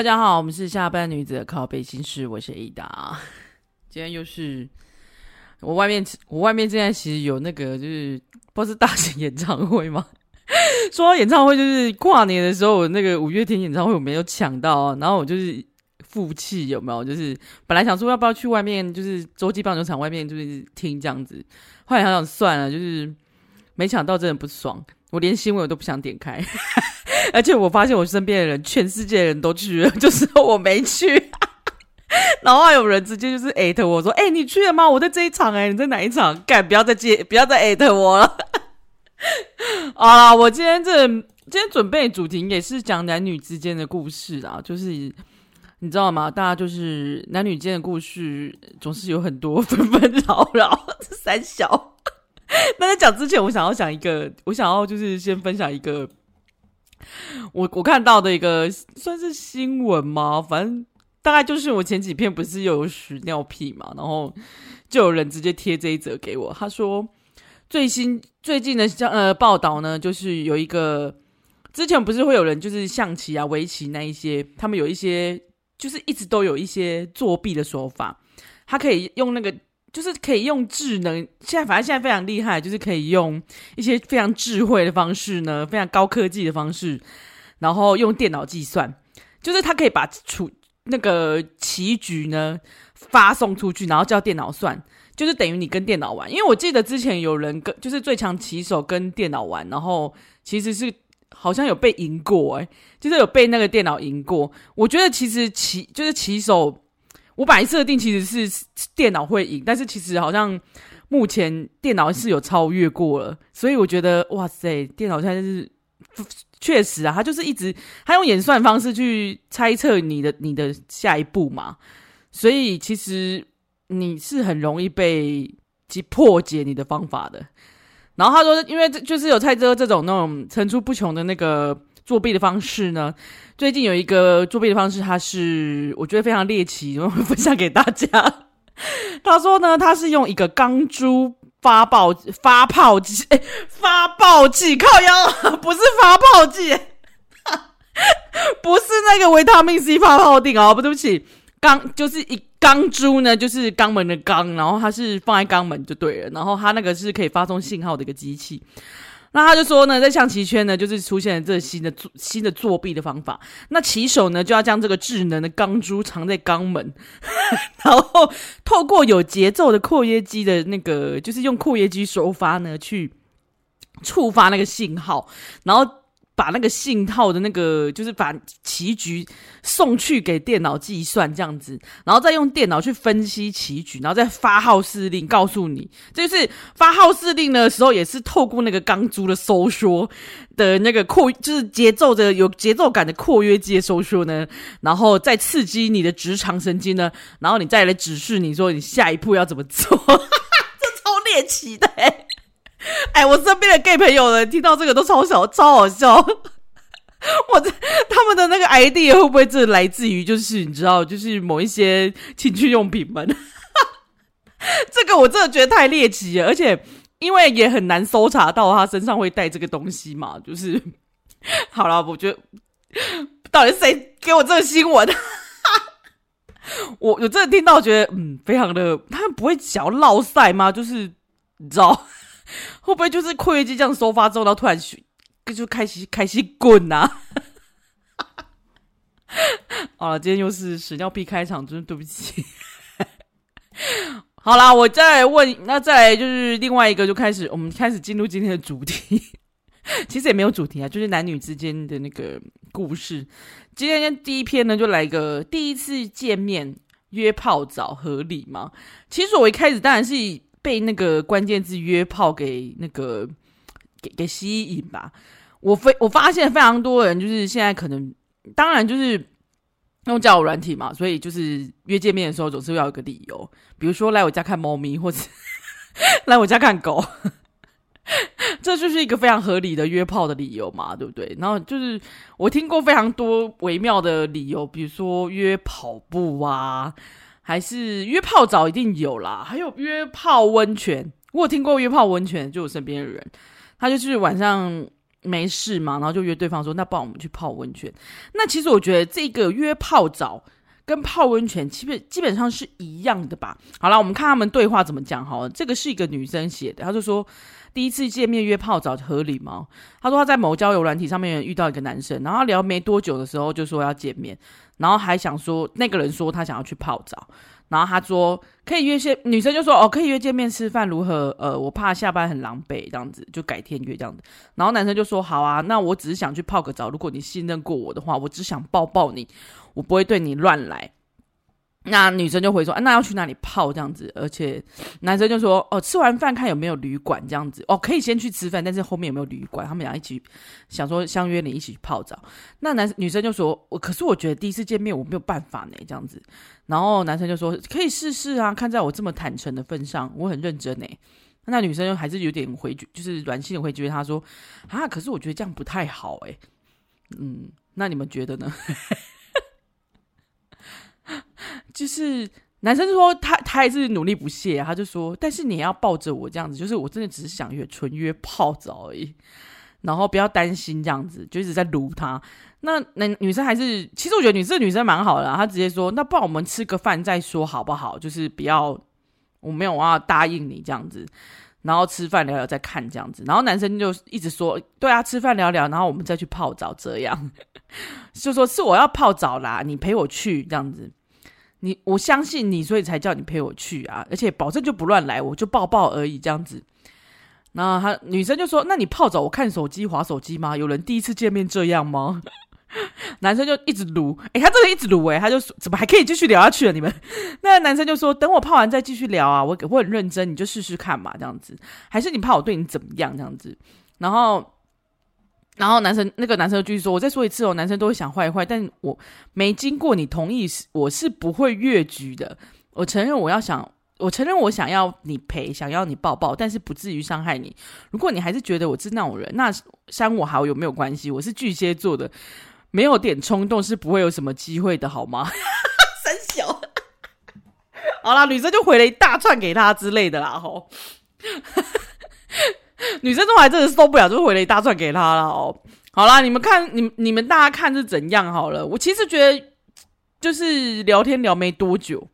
大家好，我们是下班女子的靠北心事，我是 Ada。今天又是我外面，我外面现在其实有那个，就是不是大型演唱会吗？说到演唱会，就是跨年的时候，那个五月天演唱会我没有抢到。然后我就是负气，有没有？就是本来想说要不要去外面，就是洲际棒球场外面就是听这样子，后来想想算了，就是没抢到，真的不爽。我连新闻我都不想点开。而且我发现我身边的人，全世界的人都去了，就是我没去。然后有人直接就是艾特我说：“哎、你去了吗？我在这一场、欸，哎，你在哪一场？干，不要再接，不要再艾特我了。”啊，我今天这今天准备的主题也是讲男女之间的故事啊，就是你知道吗？大家就是男女间的故事，总是有很多纷纷扰扰，三小。那在讲之前，我想要讲一个，我想要就是先分享一个。我我看到的一个算是新闻吗？反正大概就是我前几篇不是有屎尿屁嘛，然后就有人直接贴这一则给我。他说最新最近的像呃报道呢，就是有一个之前不是会有人就是象棋啊、围棋那一些，他们有一些就是一直都有一些作弊的手法，他可以用那个。就是可以用智能，现在反正现在非常厉害，就是可以用一些非常智慧的方式呢，非常高科技的方式，然后用电脑计算，就是他可以把出那个棋局呢发送出去，然后叫电脑算，就是等于你跟电脑玩。因为我记得之前有人跟就是最强棋手跟电脑玩，然后其实是好像有被赢过，诶，就是有被那个电脑赢过。我觉得其实棋就是棋手。我本来设定其实是电脑会赢，但是其实好像目前电脑是有超越过了，所以我觉得哇塞，电脑现在是确实啊，他就是一直他用演算方式去猜测你的你的下一步嘛，所以其实你是很容易被击破解你的方法的。然后他说，因为就是有猜测这种那种层出不穷的那个。作弊的方式呢？最近有一个作弊的方式，它是我觉得非常猎奇，我会分享给大家。他说呢，他是用一个钢珠发爆发泡剂，哎，发爆剂靠腰，不是发泡剂，不是那个维他命 C 发泡定哦，不对不起，钢就是一钢珠呢，就是肛门的肛，然后它是放在肛门就对了，然后它那个是可以发送信号的一个机器。那他就说呢，在象棋圈呢，就是出现了这新的作新的作弊的方法。那棋手呢，就要将这个智能的钢珠藏在肛门，然后透过有节奏的扩约肌的那个，就是用扩约肌手法呢，去触发那个信号，然后。把那个信号的那个，就是把棋局送去给电脑计算这样子，然后再用电脑去分析棋局，然后再发号施令告诉你，就是发号施令的时候也是透过那个钢珠的收缩的那个扩，就是节奏的有节奏感的括约肌的收缩呢，然后再刺激你的直肠神经呢，然后你再来指示你说你下一步要怎么做，这超猎奇的欸。哎，我身边的 gay 朋友呢，听到这个都超小，超好笑。我这他们的那个 ID 会不会这来自于就是你知道，就是某一些情趣用品们？这个我真的觉得太猎奇了，而且因为也很难搜查到他身上会带这个东西嘛。就是好了，我觉得到底谁给我这个新闻？我我真的听到觉得嗯，非常的，他们不会想要落赛吗？就是你知道。会不会就是括约肌这样收发之后，然后突然就开始开始滚呐？好了，今天又是屎尿屁开场，真是对不起。好啦，我再来问，那再来就是另外一个，就开始我们开始进入今天的主题。其实也没有主题啊，就是男女之间的那个故事。今天第一篇呢，就来一个第一次见面约泡澡合理吗？其实我一开始当然是以。被那个关键字约炮给那个给给吸引吧，我非我发现非常多人就是现在可能，当然就是用交友软体嘛，所以就是约见面的时候总是要有个理由，比如说来我家看猫咪，或者 来我家看狗，这就是一个非常合理的约炮的理由嘛，对不对？然后就是我听过非常多微妙的理由，比如说约跑步啊。还是约泡澡一定有啦，还有约泡温泉。我有听过约泡温泉，就我身边的人，他就是晚上没事嘛，然后就约对方说，那不然我们去泡温泉。那其实我觉得这个约泡澡跟泡温泉基本基本上是一样的吧。好了，我们看他们对话怎么讲好了。这个是一个女生写的，她就说第一次见面约泡澡合理吗？他说他在某交友软体上面遇到一个男生，然后聊没多久的时候就说要见面，然后还想说那个人说他想要去泡澡。然后他说可以约些女生就说哦可以约见面吃饭如何？呃，我怕下班很狼狈这样子，就改天约这样子。然后男生就说好啊，那我只是想去泡个澡，如果你信任过我的话，我只想抱抱你，我不会对你乱来。那女生就回说，啊，那要去哪里泡这样子？而且 男生就说，哦，吃完饭看有没有旅馆这样子。哦，可以先去吃饭，但是后面有没有旅馆？他们俩一起想说相约你一起去泡澡。那男女生就说，我可是我觉得第一次见面我没有办法呢，这样子。然后男生就说，可以试试啊，看在我这么坦诚的份上，我很认真呢。那女生就还是有点回绝，就是软性的回绝他说，啊，可是我觉得这样不太好诶。嗯，那你们觉得呢？就是男生说他他还是努力不懈，他就说，但是你要抱着我这样子，就是我真的只是想约纯约泡澡而已，然后不要担心这样子，就一直在撸他。那那女生还是，其实我觉得女生女生蛮好的，她直接说，那不然我们吃个饭再说好不好？就是不要我没有要答应你这样子，然后吃饭聊聊再看这样子，然后男生就一直说，对啊，吃饭聊聊，然后我们再去泡澡这样，就说是我要泡澡啦，你陪我去这样子。你我相信你，所以才叫你陪我去啊！而且保证就不乱来，我就抱抱而已这样子。然后他女生就说：“那你泡澡，我看手机滑手机吗？有人第一次见面这样吗？” 男生就一直撸，诶、他真的一直撸诶、他就说：“怎么还可以继续聊下去了？你们？” 那男生就说：“等我泡完再继续聊啊，我我很认真，你就试试看嘛，这样子。还是你怕我对你怎么样这样子？”然后。然后男生那个男生就继续说：“我再说一次哦，男生都会想坏坏，但我没经过你同意，我是不会越矩的。我承认我要想，我承认我想要你陪，想要你抱抱，但是不至于伤害你。如果你还是觉得我是那种人，那删我好友没有关系。我是巨蟹座的，没有点冲动是不会有什么机会的，好吗？” 三小，好啦，女生就回了一大串给他之类的啦，吼。女生都还真的受不了，就回了一大串给他了哦。好啦，你们看，你你们大家看是怎样好了。我其实觉得，就是聊天聊没多久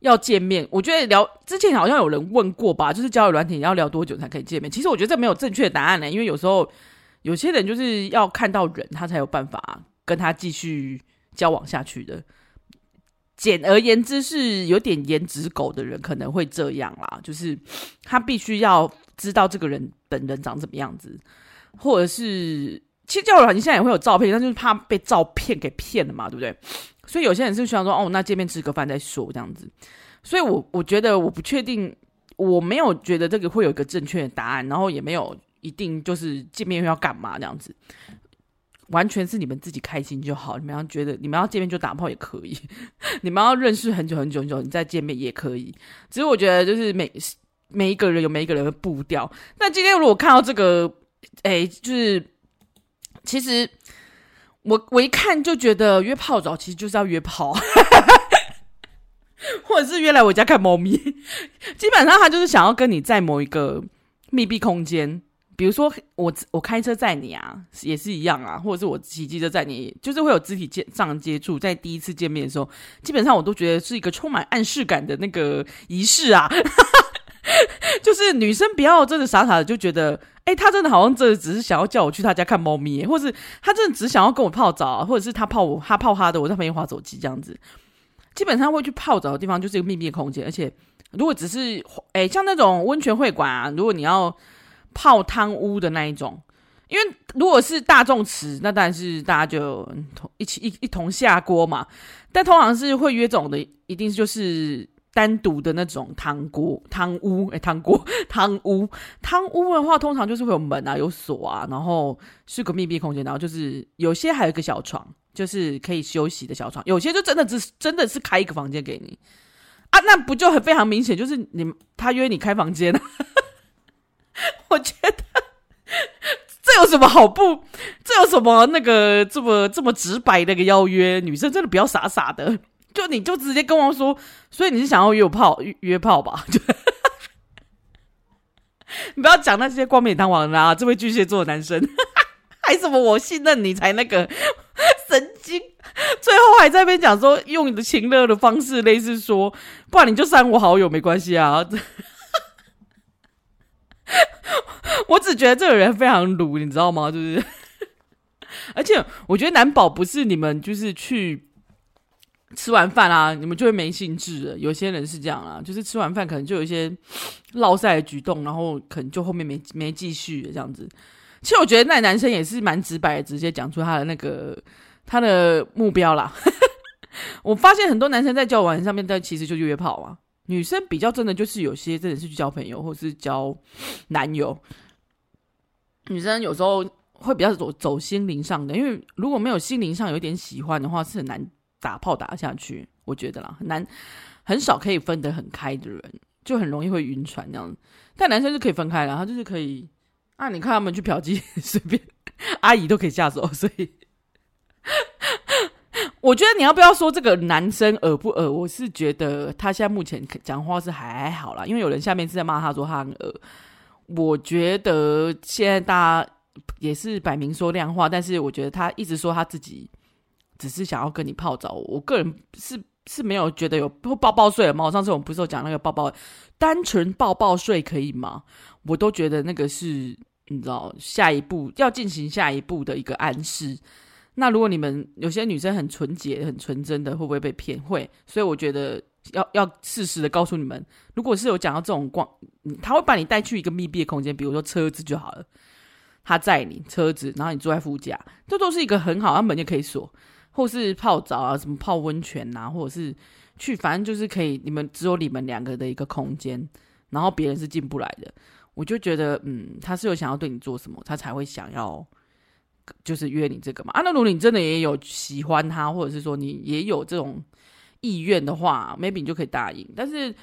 要见面。我觉得聊之前好像有人问过吧，就是交友软体要聊多久才可以见面？其实我觉得这没有正确的答案呢，因为有时候有些人就是要看到人，他才有办法跟他继续交往下去的。简而言之，是有点颜值狗的人可能会这样啦，就是他必须要。知道这个人本人长怎么样子，或者是其实交友软件现在也会有照片，但就是怕被照片给骗了嘛，对不对？所以有些人是需要说哦，那见面吃个饭再说这样子。所以我我觉得我不确定，我没有觉得这个会有一个正确的答案，然后也没有一定就是见面要干嘛这样子，完全是你们自己开心就好。你们要觉得你们要见面就打炮也可以，你们要认识很久很久很久你再见面也可以。只是我觉得就是每。每一个人有每一个人的步调。那今天如果看到这个，哎，就是其实我我一看就觉得约泡澡其实就是要约炮，或者是约来我家看猫咪。基本上他就是想要跟你在某一个密闭空间，比如说我我开车载你啊，也是一样啊，或者是我骑机车载你，就是会有肢体接上接触，在第一次见面的时候，基本上我都觉得是一个充满暗示感的那个仪式啊。就是女生不要真的傻傻的就觉得，哎、欸，他真的好像这只是想要叫我去他家看猫咪，或是他真的只想要跟我泡澡，或者是他泡我，他泡他的，我在旁边划手机这样子。基本上会去泡澡的地方就是一个秘密的空间，而且如果只是，哎、像那种温泉会馆啊，如果你要泡汤屋的那一种，因为如果是大众池，那当然是大家就同一起一一同下锅嘛。但通常是会约这种的，一定就是。单独的那种汤锅、汤屋，哎，汤锅、汤屋、汤屋的话，通常就是会有门啊、有锁啊，然后是个密闭空间，然后就是有些还有一个小床，就是可以休息的小床，有些就真的是真的是开一个房间给你啊，那不就很非常明显，就是你他约你开房间，我觉得这有什么好不？这有什么那个这么这么直白的个邀约？女生真的不要傻傻的。就你就直接跟我说，所以你是想要约炮约炮吧？你不要讲那些冠冕堂皇的啊！这位巨蟹座的男生，还什么我信任你才那个神经？最后还在那边讲说，用你的情勒的方式，类似说，不然你就删我好友没关系啊。我只觉得这个人非常鲁，你知道吗？就是，而且我觉得难保不是你们就是去。吃完饭啊，你们就会没兴致了。有些人是这样啊，就是吃完饭可能就有一些落赛的举动，然后可能就后面没没继续这样子。其实我觉得那男生也是蛮直白的，直接讲出他的那个 他的目标啦。我发现很多男生在交往上面，但其实就约炮啊。女生比较真的就是有些真的是去交朋友，或是交男友。女生有时候会比较走走心灵上的，因为如果没有心灵上有点喜欢的话，是很难。打炮打下去，我觉得啦，很难，很少可以分得很开的人，就很容易会晕船这样。但男生是可以分开的，他就是可以啊，你看他们去嫖妓，随便阿姨都可以下手，所以我觉得你要不要说这个男生恶不恶？我是觉得他现在目前讲话是还好啦，因为有人下面是在骂他说他很恶。我觉得现在大家也是摆明说亮话，但是我觉得他一直说他自己。只是想要跟你泡澡，我个人是是没有觉得有抱抱睡了吗？我上次我们不是有讲那个抱抱，单纯抱抱睡可以吗？我都觉得那个是你知道下一步要进行下一步的一个暗示。那如果你们有些女生很纯洁、很纯真的，会不会被骗？会，所以我觉得要要适时的告诉你们，如果是有讲到这种光，他会把你带去一个密闭的空间，比如说车子就好了，他载你车子，然后你坐在副驾，这都是一个很好，他门就可以锁。或是泡澡啊，什么泡温泉呐，或者是去，反正就是可以，你们只有你们两个的一个空间，然后别人是进不来的。我就觉得，嗯，他是有想要对你做什么，他才会想要，就是约你这个嘛。啊，那如果你真的也有喜欢他，或者是说你也有这种意愿的话，maybe 你就可以答应。但是，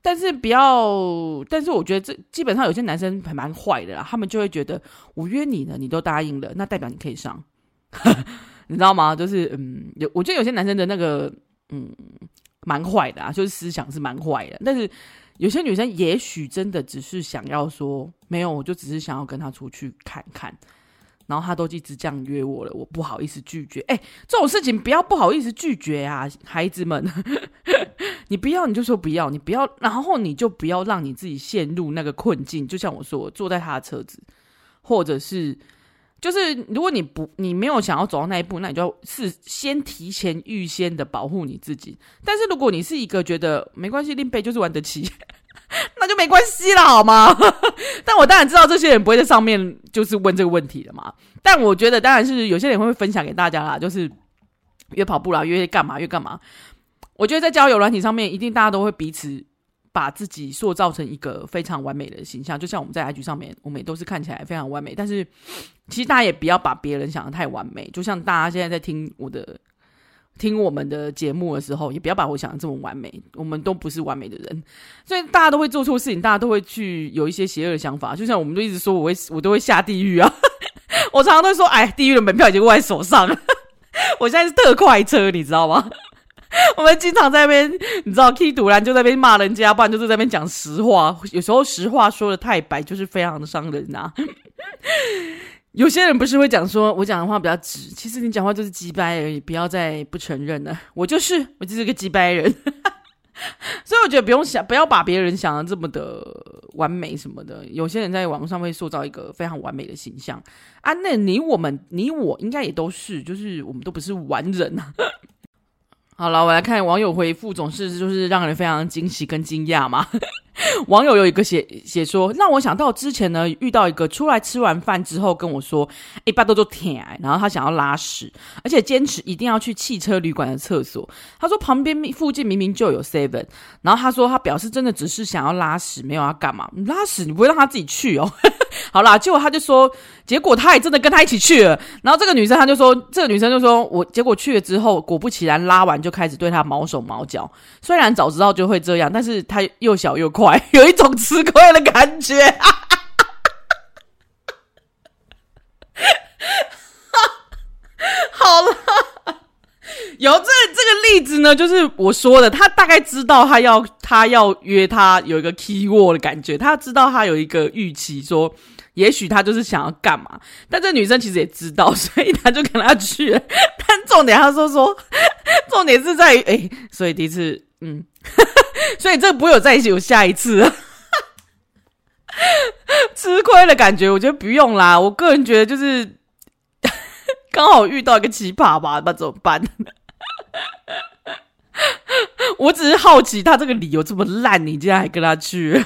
但是不要，但是我觉得这基本上有些男生还蛮坏的啦，他们就会觉得我约你了，你都答应了，那代表你可以上。你知道吗？就是嗯，有我觉得有些男生的那个嗯，蛮坏的啊，就是思想是蛮坏的。但是有些女生也许真的只是想要说，没有，我就只是想要跟他出去看看。然后他都一直这样约我了，我不好意思拒绝。哎，这种事情不要不好意思拒绝啊，孩子们，你不要你就说不要，你不要，然后你就不要让你自己陷入那个困境。就像我说，我坐在他的车子，或者是。就是如果你不你没有想要走到那一步，那你就要是先提前预先的保护你自己。但是如果你是一个觉得没关系，拎杯就是玩得起，那就没关系了，好吗？但我当然知道这些人不会在上面就是问这个问题的嘛。但我觉得当然是有些人会分享给大家啦，就是约跑步啦，约干嘛约干嘛。我觉得在交友软体上面，一定大家都会彼此。把自己塑造成一个非常完美的形象，就像我们在 IG 上面，我们也都是看起来非常完美。但是，其实大家也不要把别人想得太完美。就像大家现在在听我的、听我们的节目的时候，也不要把我想的这么完美。我们都不是完美的人，所以大家都会做错事情，大家都会去有一些邪恶的想法。就像我们都一直说，我会我都会下地狱啊！我常常都说，哎，地狱的门票已经握在手上了。我现在是特快车，你知道吗？我们经常在那边，你知道，K 突然就在那边骂人家，不然就是在那边讲实话。有时候实话说的太白，就是非常的伤人呐、啊。有些人不是会讲说，我讲的话比较直，其实你讲话就是鸡掰而已，不要再不承认了。我就是，我就是个鸡掰人。所以我觉得不用想，不要把别人想的这么的完美什么的。有些人在网上会塑造一个非常完美的形象啊，那你我们你我应该也都是，就是我们都不是完人啊。好了，我来看网友回复，总是就是让人非常惊喜跟惊讶嘛。网友有一个写写说，让我想到之前呢，遇到一个出来吃完饭之后跟我说，一般都做舔，然后他想要拉屎，而且坚持一定要去汽车旅馆的厕所。他说旁边附近明明就有 seven，然后他说他表示真的只是想要拉屎，没有要干嘛。拉屎你不会让他自己去哦。好啦，结果他就说，结果他也真的跟他一起去了。然后这个女生他就说，这个女生就说我结果去了之后，果不其然拉完就开始对他毛手毛脚。虽然早知道就会这样，但是他又小又快。有一种吃亏的感觉，好了，有这这个例子呢，就是我说的，他大概知道他要他要约他有一个 key word 的感觉，他知道他有一个预期，说也许他就是想要干嘛。但这女生其实也知道，所以他就跟他去。但重点他说说，重点是在于，哎、所以第一次，嗯，所以这不会有在一起有下一次。吃亏的感觉，我觉得不用啦。我个人觉得就是 刚好遇到一个奇葩吧，那怎么办？我只是好奇，他这个理由这么烂，你竟然还跟他去？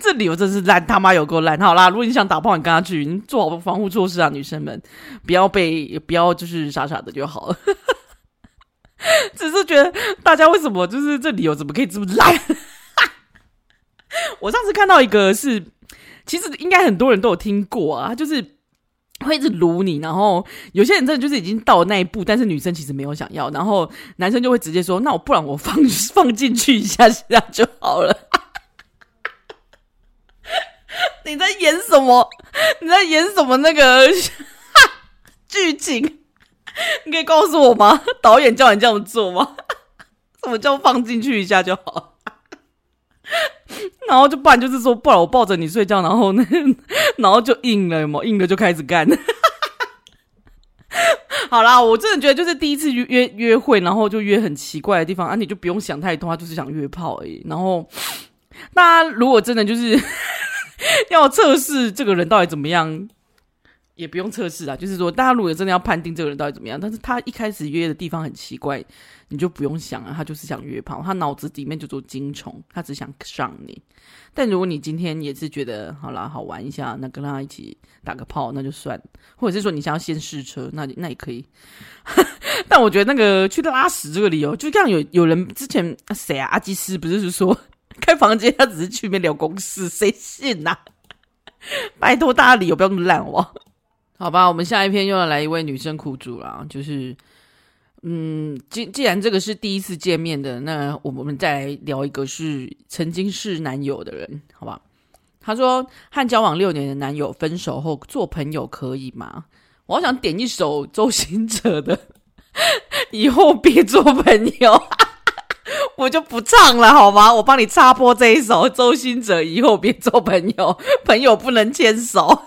这理由真是烂，他妈有够烂！好啦，如果你想打炮，你跟他去，你做好防护措施啊，女生们，不要被，不要就是傻傻的就好了。只是觉得大家为什么就是这理由怎么可以这么烂？我上次看到一个是，其实应该很多人都有听过啊，就是会一直撸你，然后有些人真的就是已经到了那一步，但是女生其实没有想要，然后男生就会直接说：“那我不然我放放进去一下，下就好了。”你在演什么？你在演什么那个剧情？你可以告诉我吗？导演叫你这样做吗？什么叫放进去一下就好？然后就不然就是说，不然我抱着你睡觉，然后呢，然后就硬了嘛，硬了就开始干。好啦，我真的觉得就是第一次约约会，然后就约很奇怪的地方啊，你就不用想太多，他就是想约炮而已。然后大家如果真的就是要测试这个人到底怎么样。也不用测试啊，就是说，大家如果真的要判定这个人到底怎么样，但是他一开始约的地方很奇怪，你就不用想啊，他就是想约炮，他脑子里面就做精虫，他只想上你。但如果你今天也是觉得好啦，好玩一下，那跟他一起打个炮，那就算；或者是说你想要先试车，那那也可以。但我觉得那个去拉屎这个理由，就像有有人之前谁啊，阿基师不是是说 开房间，他只是去那边聊公事，谁信呐、啊？拜托大家理由不要那么烂哦。好吧，我们下一篇又要来一位女生苦主了，就是，嗯，既既然这个是第一次见面的，那我们再来聊一个是曾经是男友的人，好吧？他说和交往六年的男友分手后做朋友可以吗？我想点一首周兴哲的，以后别做朋友，我就不唱了，好吗？我帮你插播这一首周兴哲，以后别做朋友，朋友不能牵手。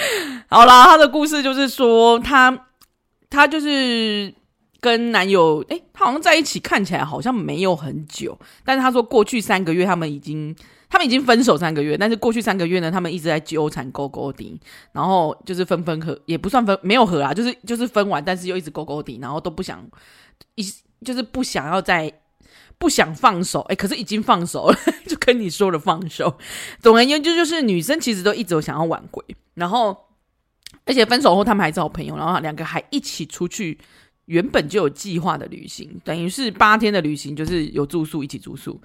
好啦，她的故事就是说，她她就是跟男友，诶，她好像在一起，看起来好像没有很久，但是她说过去三个月，他们已经他们已经分手三个月，但是过去三个月呢，他们一直在纠缠勾勾顶，然后就是分分合，也不算分，没有合啊，就是就是分完，但是又一直勾勾顶，然后都不想一就是不想要再不想放手，诶，可是已经放手了，就跟你说了放手。总而言之，就是女生其实都一直有想要挽回。然后，而且分手后他们还是好朋友，然后两个还一起出去，原本就有计划的旅行，等于是八天的旅行，就是有住宿一起住宿。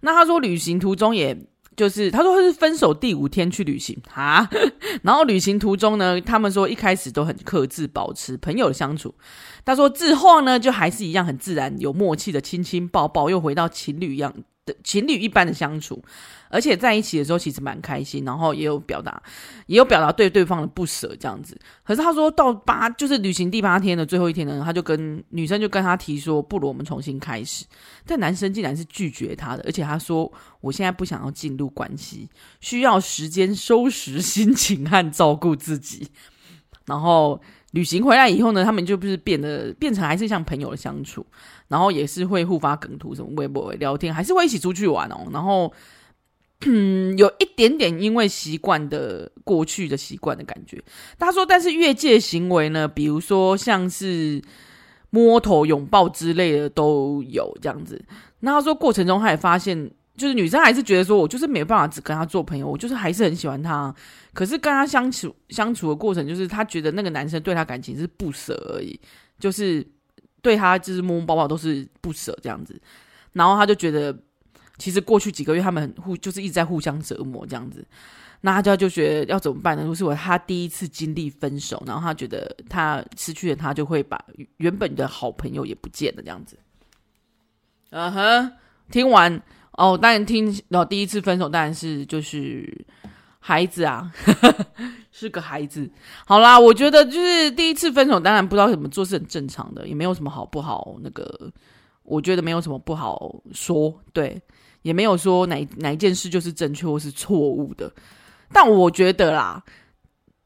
那他说旅行途中，也就是他说他是分手第五天去旅行啊，然后旅行途中呢，他们说一开始都很克制，保持朋友的相处。他说之后呢，就还是一样很自然、有默契的亲亲抱抱，又回到情侣一样情侣一般的相处。而且在一起的时候其实蛮开心，然后也有表达，也有表达对对方的不舍这样子。可是他说到八，就是旅行第八天的最后一天呢，他就跟女生就跟他提说，不如我们重新开始。但男生竟然是拒绝他的，而且他说我现在不想要进入关系，需要时间收拾心情和照顾自己。然后旅行回来以后呢，他们就不是变得变成还是像朋友的相处，然后也是会互发梗图什么微博聊天，还是会一起出去玩哦，然后。嗯，有一点点因为习惯的过去的习惯的感觉。他说，但是越界行为呢，比如说像是摸头、拥抱之类的都有这样子。那他说过程中他也发现，就是女生还是觉得说我就是没办法只跟他做朋友，我就是还是很喜欢他。可是跟他相处相处的过程，就是他觉得那个男生对他感情是不舍而已，就是对他就是摸摸抱抱都是不舍这样子。然后他就觉得。其实过去几个月，他们互就是一直在互相折磨这样子，那他就就觉得要怎么办呢？就是我他第一次经历分手，然后他觉得他失去了他，就会把原本的好朋友也不见了这样子。嗯哼，听完哦，当然听，然后第一次分手当然是就是孩子啊，是个孩子。好啦，我觉得就是第一次分手，当然不知道怎么做是很正常的，也没有什么好不好。那个，我觉得没有什么不好说，对，也没有说哪哪一件事就是正确或是错误的。但我觉得啦，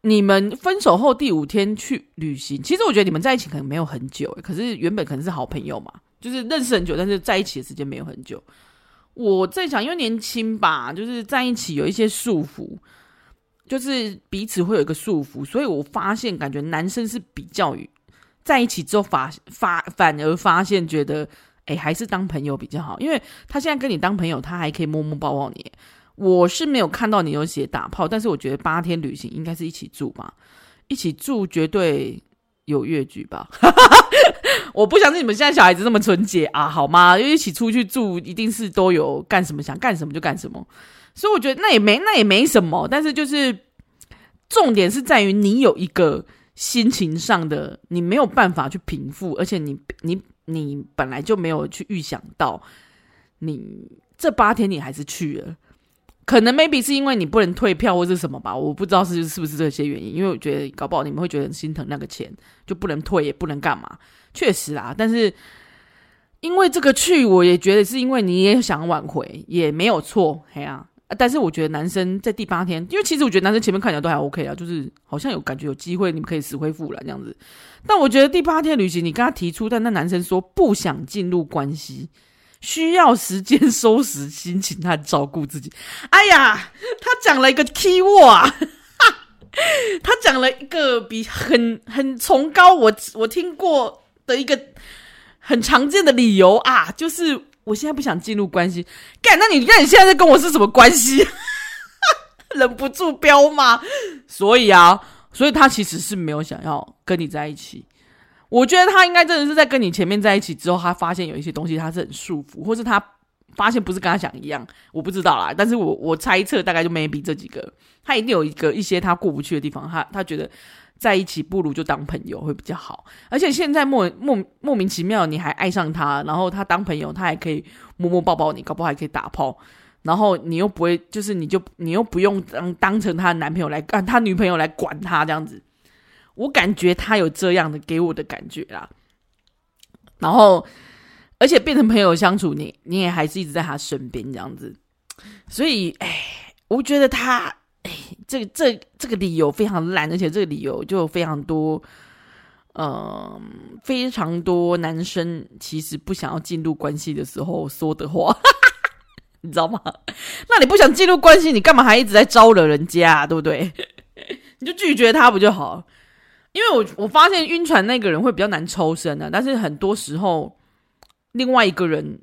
你们分手后第五天去旅行，其实我觉得你们在一起可能没有很久，可是原本可能是好朋友嘛，就是认识很久，但是在一起的时间没有很久。我在想，因为年轻吧，就是在一起有一些束缚，就是彼此会有一个束缚，所以我发现感觉男生是比较在一起之后发发反而发现觉得，哎，还是当朋友比较好，因为他现在跟你当朋友，他还可以摸摸抱抱你。我是没有看到你有写打炮，但是我觉得八天旅行应该是一起住吧，一起住绝对有越剧吧。我不相信你们现在小孩子那么纯洁啊，好吗？因为一起出去住，一定是都有干什么，想干什么就干什么。所以我觉得那也没那也没什么，但是就是重点是在于你有一个心情上的，你没有办法去平复，而且你你你本来就没有去预想到，你这八天你还是去了。可能 maybe 是因为你不能退票或是什么吧，我不知道是是不是这些原因。因为我觉得搞不好你们会觉得心疼那个钱，就不能退也不能干嘛。确实啊，但是因为这个去，我也觉得是因为你也想挽回，也没有错，嘿啊。但是我觉得男生在第八天，因为其实我觉得男生前面看起来都还 OK 啊，就是好像有感觉有机会你们可以死灰复燃这样子。但我觉得第八天旅行，你跟他提出，但那男生说不想进入关系。需要时间收拾心情和照顾自己。哎呀，他讲了一个 key word 啊，他讲了一个比很很崇高我我听过的一个很常见的理由啊，就是我现在不想进入关系。干，那你看你现在在跟我是什么关系？忍不住飙骂。所以啊，所以他其实是没有想要跟你在一起。我觉得他应该真的是在跟你前面在一起之后，他发现有一些东西他是很束缚，或是他发现不是跟他想一样，我不知道啦。但是我我猜测大概就 maybe 这几个，他一定有一个一些他过不去的地方，他他觉得在一起不如就当朋友会比较好。而且现在莫莫莫名其妙你还爱上他，然后他当朋友他还可以摸摸抱抱你，搞不好还可以打炮，然后你又不会就是你就你又不用当当成他的男朋友来干他女朋友来管他这样子。我感觉他有这样的给我的感觉啦，然后而且变成朋友相处，你你也还是一直在他身边这样子，所以哎，我觉得他哎，这这这个理由非常烂，而且这个理由就非常多，嗯、非常多男生其实不想要进入关系的时候说的话，你知道吗？那你不想进入关系，你干嘛还一直在招惹人家？对不对？你就拒绝他不就好？因为我我发现晕船那个人会比较难抽身的，但是很多时候，另外一个人，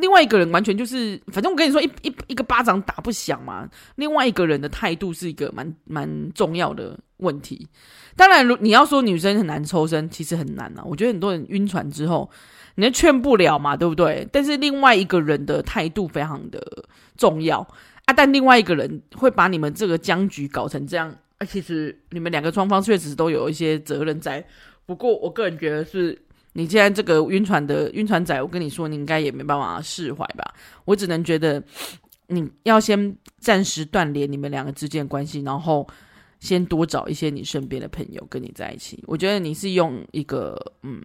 另外一个人完全就是，反正我跟你说，一一一个巴掌打不响嘛。另外一个人的态度是一个蛮蛮重要的问题。当然，如你要说女生很难抽身，其实很难啊。我觉得很多人晕船之后，你也劝不了嘛，对不对？但是另外一个人的态度非常的重要啊。但另外一个人会把你们这个僵局搞成这样。啊，其实你们两个双方确实都有一些责任在，不过我个人觉得是，你现在这个晕船的晕船仔，我跟你说，你应该也没办法释怀吧？我只能觉得你要先暂时断联你们两个之间的关系，然后先多找一些你身边的朋友跟你在一起。我觉得你是用一个嗯，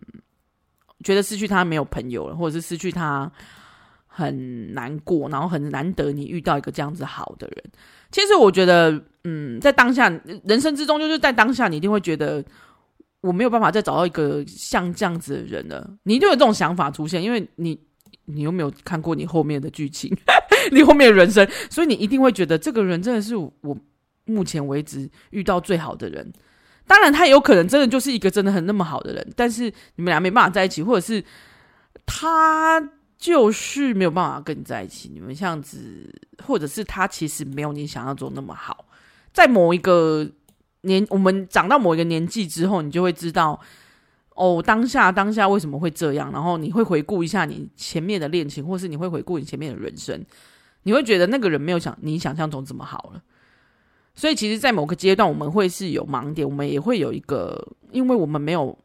觉得失去他没有朋友了，或者是失去他很难过，然后很难得你遇到一个这样子好的人。其实我觉得，嗯，在当下人生之中，就是在当下，你一定会觉得我没有办法再找到一个像这样子的人了。你一定有这种想法出现，因为你你又没有看过你后面的剧情，你后面的人生，所以你一定会觉得这个人真的是我目前为止遇到最好的人。当然，他有可能真的就是一个真的很那么好的人，但是你们俩没办法在一起，或者是他。就是没有办法跟你在一起，你们这样子，或者是他其实没有你想象中那么好。在某一个年，我们长到某一个年纪之后，你就会知道，哦，当下当下为什么会这样，然后你会回顾一下你前面的恋情，或是你会回顾你前面的人生，你会觉得那个人没有想你想象中这么好了。所以，其实，在某个阶段，我们会是有盲点，我们也会有一个，因为我们没有。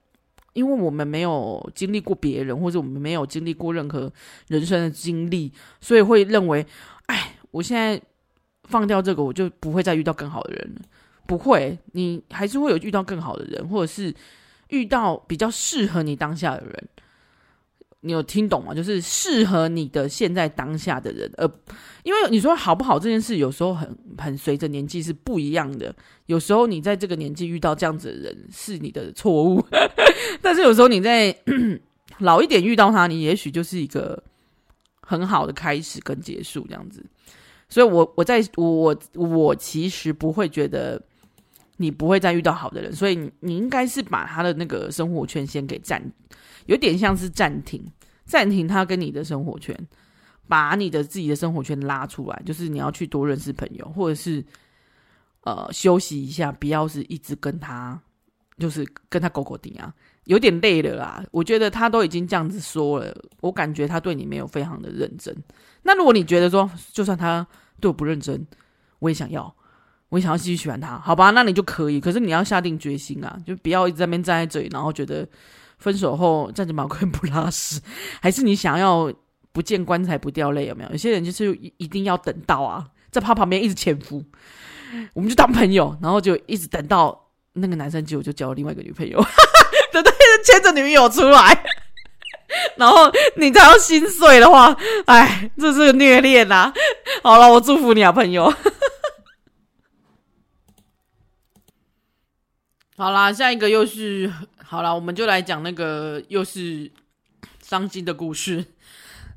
因为我们没有经历过别人，或者我们没有经历过任何人生的经历，所以会认为，哎，我现在放掉这个，我就不会再遇到更好的人了。不会，你还是会有遇到更好的人，或者是遇到比较适合你当下的人。你有听懂吗？就是适合你的现在当下的人，呃，因为你说好不好这件事，有时候很很随着年纪是不一样的。有时候你在这个年纪遇到这样子的人是你的错误，但是有时候你在 老一点遇到他，你也许就是一个很好的开始跟结束这样子。所以我我在我我其实不会觉得你不会再遇到好的人，所以你你应该是把他的那个生活圈先给暂。有点像是暂停，暂停他跟你的生活圈，把你的自己的生活圈拉出来，就是你要去多认识朋友，或者是呃休息一下，不要是一直跟他，就是跟他勾勾顶啊，有点累了啦。我觉得他都已经这样子说了，我感觉他对你没有非常的认真。那如果你觉得说，就算他对我不认真，我也想要，我想要继续喜欢他，好吧？那你就可以，可是你要下定决心啊，就不要一直在那边站在这里，然后觉得。分手后站着茅坑不拉屎，还是你想要不见棺材不掉泪？有没有？有些人就是一定要等到啊，在他旁边一直潜伏，我们就当朋友，然后就一直等到那个男生结果就交了另外一个女朋友，等到牵着女友出来，然后你才要心碎的话，哎，这是虐恋呐！好了，我祝福你啊，朋友。好啦，下一个又是。好啦，我们就来讲那个又是伤心的故事。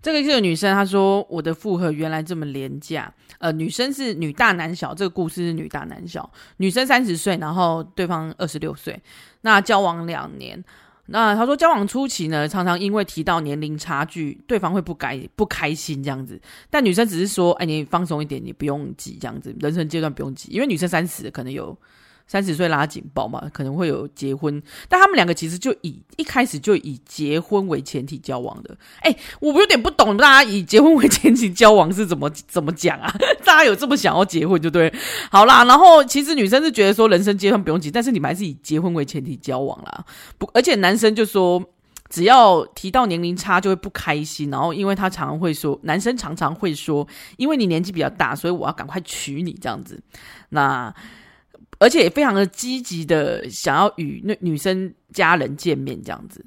这个这个女生她说：“我的复合原来这么廉价。”呃，女生是女大男小，这个故事是女大男小。女生三十岁，然后对方二十六岁。那交往两年，那她说交往初期呢，常常因为提到年龄差距，对方会不该不开心这样子。但女生只是说：“哎，你放松一点，你不用急这样子，人生阶段不用急，因为女生三十可能有。”三十岁拉警报嘛，可能会有结婚，但他们两个其实就以一开始就以结婚为前提交往的。哎、我有点不懂，大家以结婚为前提交往是怎么 怎么讲啊？大家有这么想要结婚就对，好啦。然后其实女生是觉得说人生阶段不用急，但是你们还是以结婚为前提交往啦。不，而且男生就说只要提到年龄差就会不开心，然后因为他常常会说，男生常常会说，因为你年纪比较大，所以我要赶快娶你这样子。那。而且也非常的积极的想要与那女生家人见面这样子，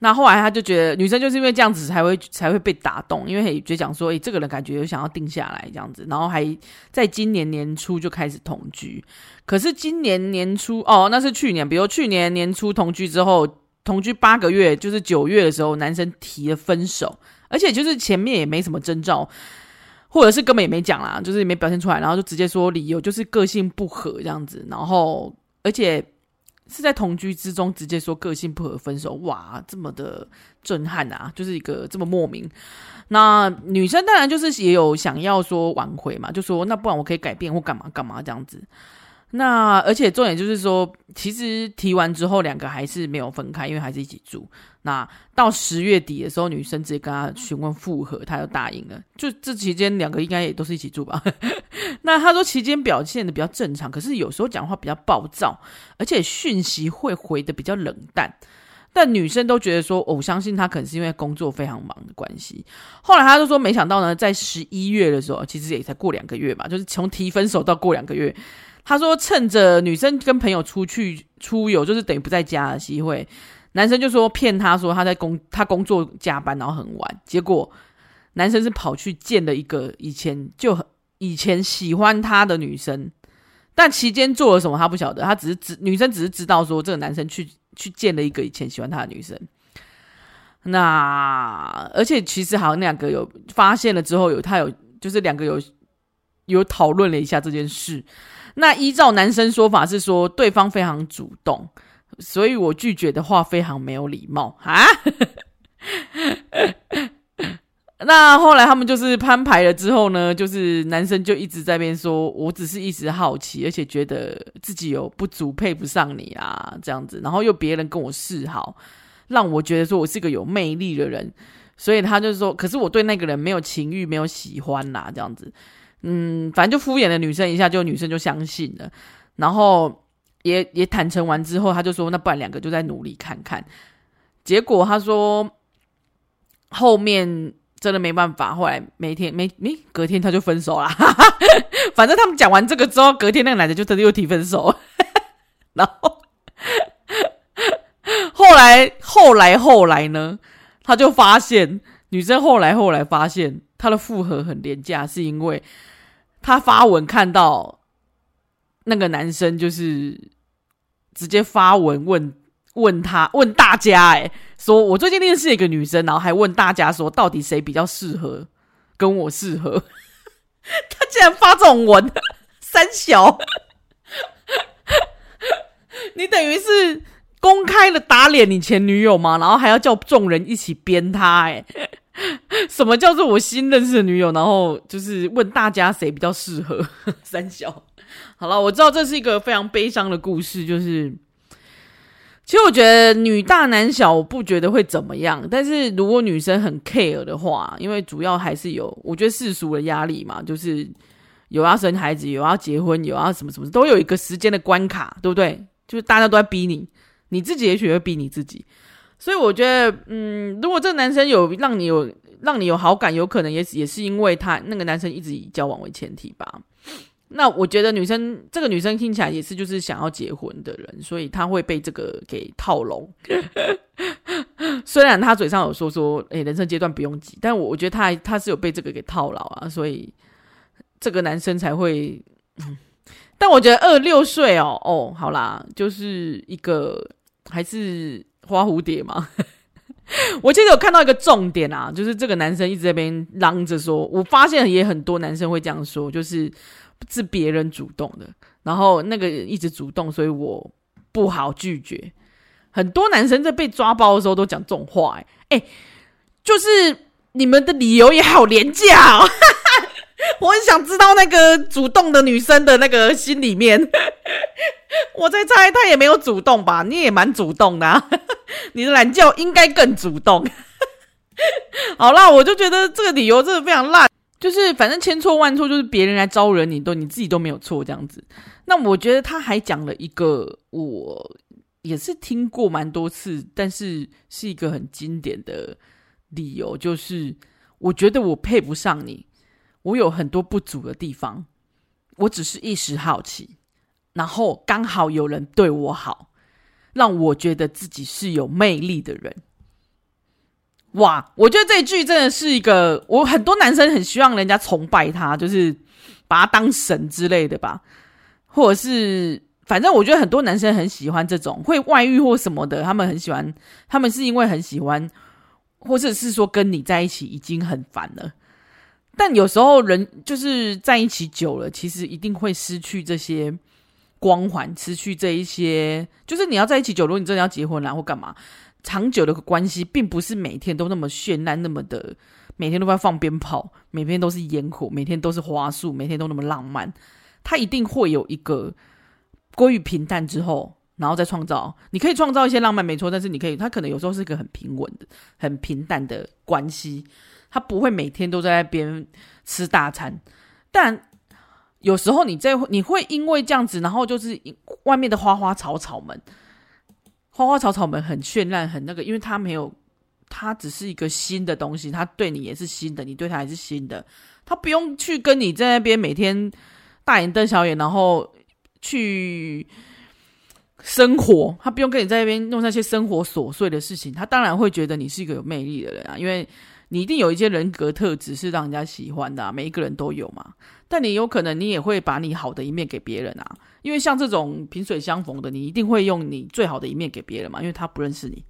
那后来他就觉得女生就是因为这样子才会才会被打动，因为就讲说，诶，这个人感觉有想要定下来这样子，然后还在今年年初就开始同居。可是今年年初哦，那是去年，比如去年年初同居之后，同居八个月，就是九月的时候，男生提了分手，而且就是前面也没什么征兆。或者是根本也没讲啦，就是也没表现出来，然后就直接说理由就是个性不合这样子，然后而且是在同居之中直接说个性不合分手，哇，这么的震撼啊，就是一个这么莫名。那女生当然就是也有想要说挽回嘛，就说那不然我可以改变或干嘛干嘛这样子。那而且重点就是说，其实提完之后两个还是没有分开，因为还是一起住。那到十月底的时候，女生直接跟他询问复合，他就答应了。就这期间，两个应该也都是一起住吧？那他说期间表现的比较正常，可是有时候讲话比较暴躁，而且讯息会回的比较冷淡。但女生都觉得说，我相信他可能是因为工作非常忙的关系。后来他就说，没想到呢，在十一月的时候，其实也才过两个月吧，就是从提分手到过两个月。他说：“趁着女生跟朋友出去出游，就是等于不在家的机会，男生就说骗他说他在工他工作加班，然后很晚。结果男生是跑去见了一个以前就以前喜欢他的女生，但期间做了什么他不晓得，他只是知女生只是知道说这个男生去去见了一个以前喜欢他的女生。那而且其实好像两个有发现了之后有他有就是两个有有讨论了一下这件事。”那依照男生说法是说对方非常主动，所以我拒绝的话非常没有礼貌啊。那后来他们就是摊牌了之后呢，就是男生就一直在边说，我只是一时好奇，而且觉得自己有不足，配不上你啊，这样子。然后又别人跟我示好，让我觉得说我是个有魅力的人，所以他就说，可是我对那个人没有情欲，没有喜欢啦，这样子。嗯，反正就敷衍了女生一下，就女生就相信了，然后也也坦诚完之后，他就说：“那不然两个就再努力看看。”结果他说后面真的没办法，后来每天没没隔天他就分手了。反正他们讲完这个之后，隔天那个男的就真的又提分手。然后后来后来后来呢，他就发现女生后来后来发现他的复合很廉价，是因为他发文看到那个男生就是直接发文问。问他问大家，欸，哎，说我最近认识一个女生，然后还问大家说，到底谁比较适合跟我适合？他竟然发这种文，三小，你等于是公开的打脸你前女友吗？然后还要叫众人一起编他，欸，哎，什么叫做我新认识的女友？然后就是问大家谁比较适合？三小，好了，我知道这是一个非常悲伤的故事，就是。其实我觉得女大男小，我不觉得会怎么样。但是如果女生很 care 的话，因为主要还是有，我觉得世俗的压力嘛，就是有要生孩子，有要结婚，有要什么什么，都有一个时间的关卡，对不对？就是大家都在逼你，你自己也许会逼你自己。所以我觉得，嗯，如果这个男生有让你有让你有好感，有可能也也是因为他那个男生一直以交往为前提吧。那我觉得女生这个女生听起来也是就是想要结婚的人，所以她会被这个给套牢。虽然她嘴上有说说，诶、人生阶段不用急，但我我觉得她她是有被这个给套牢啊，所以这个男生才会。但我觉得二六岁哦哦，好啦，就是一个还是花蝴蝶嘛。我记得有看到一个重点啊，就是这个男生一直在那边嚷着说，我发现也很多男生会这样说，就是。是别人主动的，然后那个一直主动，所以我不好拒绝。很多男生在被抓包的时候都讲这种话，欸，哎，就是你们的理由也好廉价哦。我很想知道那个主动的女生的那个心里面。我在猜，他也没有主动吧？你也蛮主动的啊，你的懒觉应该更主动。好啦，我就觉得这个理由真的非常烂。就是反正千错万错，就是别人来招惹你，都你自己都没有错这样子。那我觉得他还讲了一个，我也是听过蛮多次，但是是一个很经典的理由，就是我觉得我配不上你，我有很多不足的地方，我只是一时好奇，然后刚好有人对我好，让我觉得自己是有魅力的人。哇，我觉得这句真的是一个，我很多男生很希望人家崇拜他，就是把他当神之类的吧，或者是反正我觉得很多男生很喜欢这种会外遇或什么的，他们很喜欢，他们是因为很喜欢，或者是说跟你在一起已经很烦了，但有时候人就是在一起久了，其实一定会失去这些光环，失去这一些，就是你要在一起久，如果你真的要结婚了或干嘛。长久的关系，并不是每天都那么绚烂，那么的每天都在放鞭炮，每天都是烟火，每天都是花束，每天都那么浪漫。它一定会有一个归于平淡之后，然后再创造。你可以创造一些浪漫，没错，但是你可以，它可能有时候是一个很平稳的、很平淡的关系。它不会每天都在那边吃大餐，但有时候你在你会因为这样子，然后就是外面的花花草草们。花花草草们很绚烂，很那个，因为他没有，他只是一个新的东西，他对你也是新的，你对他也是新的，他不用去跟你在那边每天大眼瞪小眼，然后去生活，他不用跟你在那边弄那些生活琐碎的事情，他当然会觉得你是一个有魅力的人啊，因为你一定有一些人格特质是让人家喜欢的，每一个人都有嘛，但你有可能你也会把你好的一面给别人啊。因为像这种萍水相逢的，你一定会用你最好的一面给别人嘛，因为他不认识你。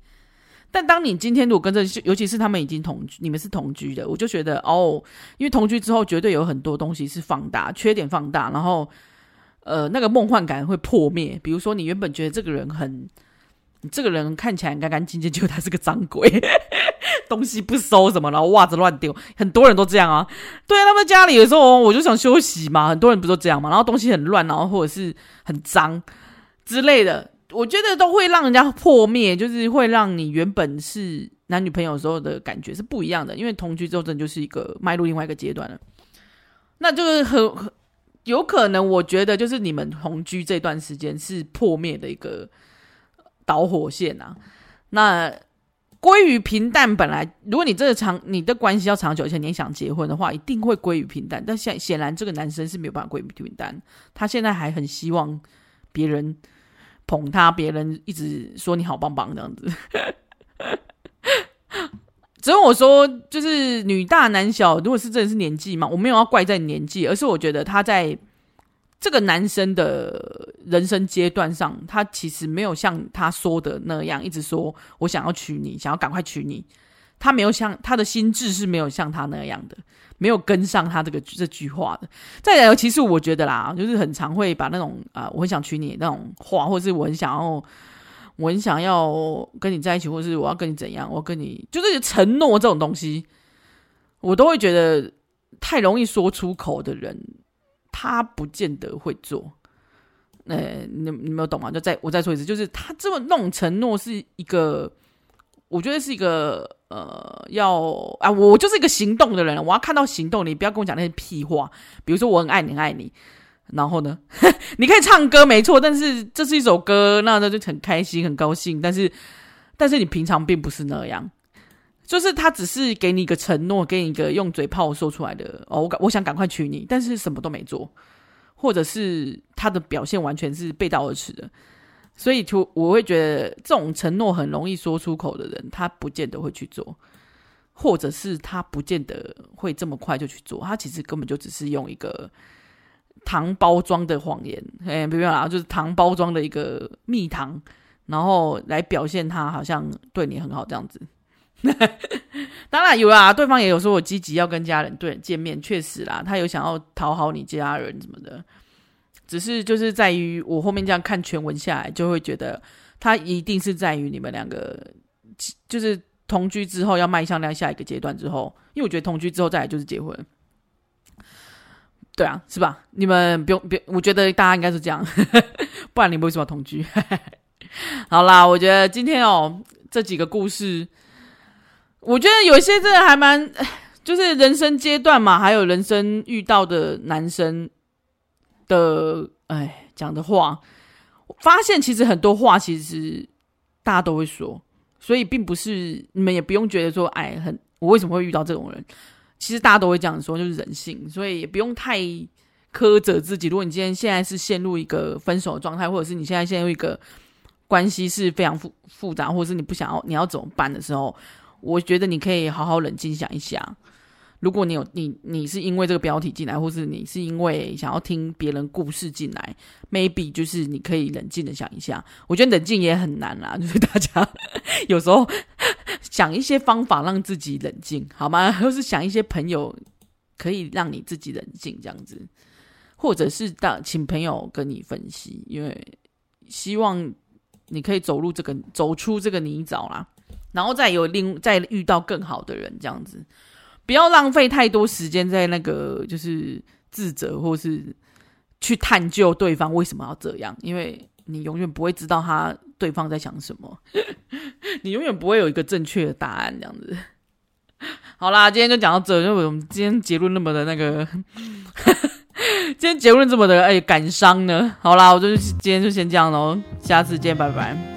但当你今天如果跟这，尤其是他们已经同居，你们是同居的，我就觉得哦，因为同居之后绝对有很多东西是放大，缺点放大，然后呃那个梦幻感会破灭。比如说你原本觉得这个人很，这个人看起来干干净净，结果他是个脏鬼。东西不收什么，然后袜子乱丢，很多人都这样啊。对，他们家里的时候，我就想休息嘛。很多人不都这样嘛？然后东西很乱，然后或者是很脏之类的，我觉得都会让人家破灭，就是会让你原本是男女朋友时候的感觉是不一样的。因为同居之后，真的就是一个迈入另外一个阶段了。那就是很很有可能，我觉得就是你们同居这段时间是破灭的一个导火线啊。那。归于平淡。本来，如果你这个长你的关系要长久，而且你想结婚的话，一定会归于平淡。但显显然，这个男生是没有办法归于平淡。他现在还很希望别人捧他，别人一直说你好棒棒这样子。只有我说，就是女大男小。如果是真的是年纪嘛，我没有要怪在年纪，而是我觉得他在这个男生的人生阶段上，他其实没有像他说的那样，一直说我想要娶你，想要赶快娶你。他没有像他的心智是没有像他那样的，没有跟上他这个这句话的。再来，其实我觉得啦，就是很常会把那种啊、我很想娶你那种话，或是我很想要。我很想要跟你在一起，或是我要跟你怎样？我跟你就是承诺这种东西，我都会觉得太容易说出口的人，他不见得会做。呃，你你没有懂吗？就再我再说一次，就是他这么那种承诺是一个，我觉得是一个呃，要啊，我就是一个行动的人，我要看到行动，你不要跟我讲那些屁话。比如说我很爱你，很爱你。然后呢，你可以唱歌没错，但是这是一首歌，那那就很开心很高兴。但是，但是你平常并不是那样，就是他只是给你一个承诺，给你一个用嘴炮说出来的哦，我我想赶快娶你，但是什么都没做，或者是他的表现完全是背道而驰的。所以，就我会觉得这种承诺很容易说出口的人，他不见得会去做，或者是他不见得会这么快就去做，他其实根本就只是用一个。糖包装的谎言，哎，不用啦，就是糖包装的一个蜜糖，然后来表现他好像对你很好这样子。当然有啦，对方也有说我积极要跟家人对见面，确实啦，他有想要讨好你家人什么的。只是就是在于我后面这样看全文下来，就会觉得他一定是在于你们两个就是同居之后要迈向那下一个阶段之后，因为我觉得同居之后再来就是结婚。对啊，是吧？你们不用，别，我觉得大家应该是这样，不然你们为什么要同居？好啦，我觉得今天哦，这几个故事，我觉得有一些真的还蛮，就是人生阶段嘛，还有人生遇到的男生的，哎，讲的话，发现其实很多话其实大家都会说，所以并不是你们也不用觉得说，哎，很，我为什么会遇到这种人？其实大家都会这样说，就是人性，所以也不用太苛责自己。如果你今天现在是陷入一个分手的状态，或者是你现在陷入一个关系是非常复复杂，或者是你不想要你要怎么办的时候，我觉得你可以好好冷静想一想。如果你有你你是因为这个标题进来，或是你是因为想要听别人故事进来，maybe 就是你可以冷静的想一下。我觉得冷静也很难啦，就是大家有时候。想一些方法让自己冷静，好吗？或是想一些朋友可以让你自己冷静，这样子，或者是当请朋友跟你分析，因为希望你可以走入这个走出这个泥沼啦，然后再有另再遇到更好的人，这样子，不要浪费太多时间在那个就是自责或是去探究对方为什么要这样，因为你永远不会知道他。对方在想什么？你永远不会有一个正确的答案，这样子。好啦，今天就讲到这，因为我们今天结论那么的那个，今天结论这么的哎感伤呢。好啦，我就今天就先这样喽，下次见，拜拜。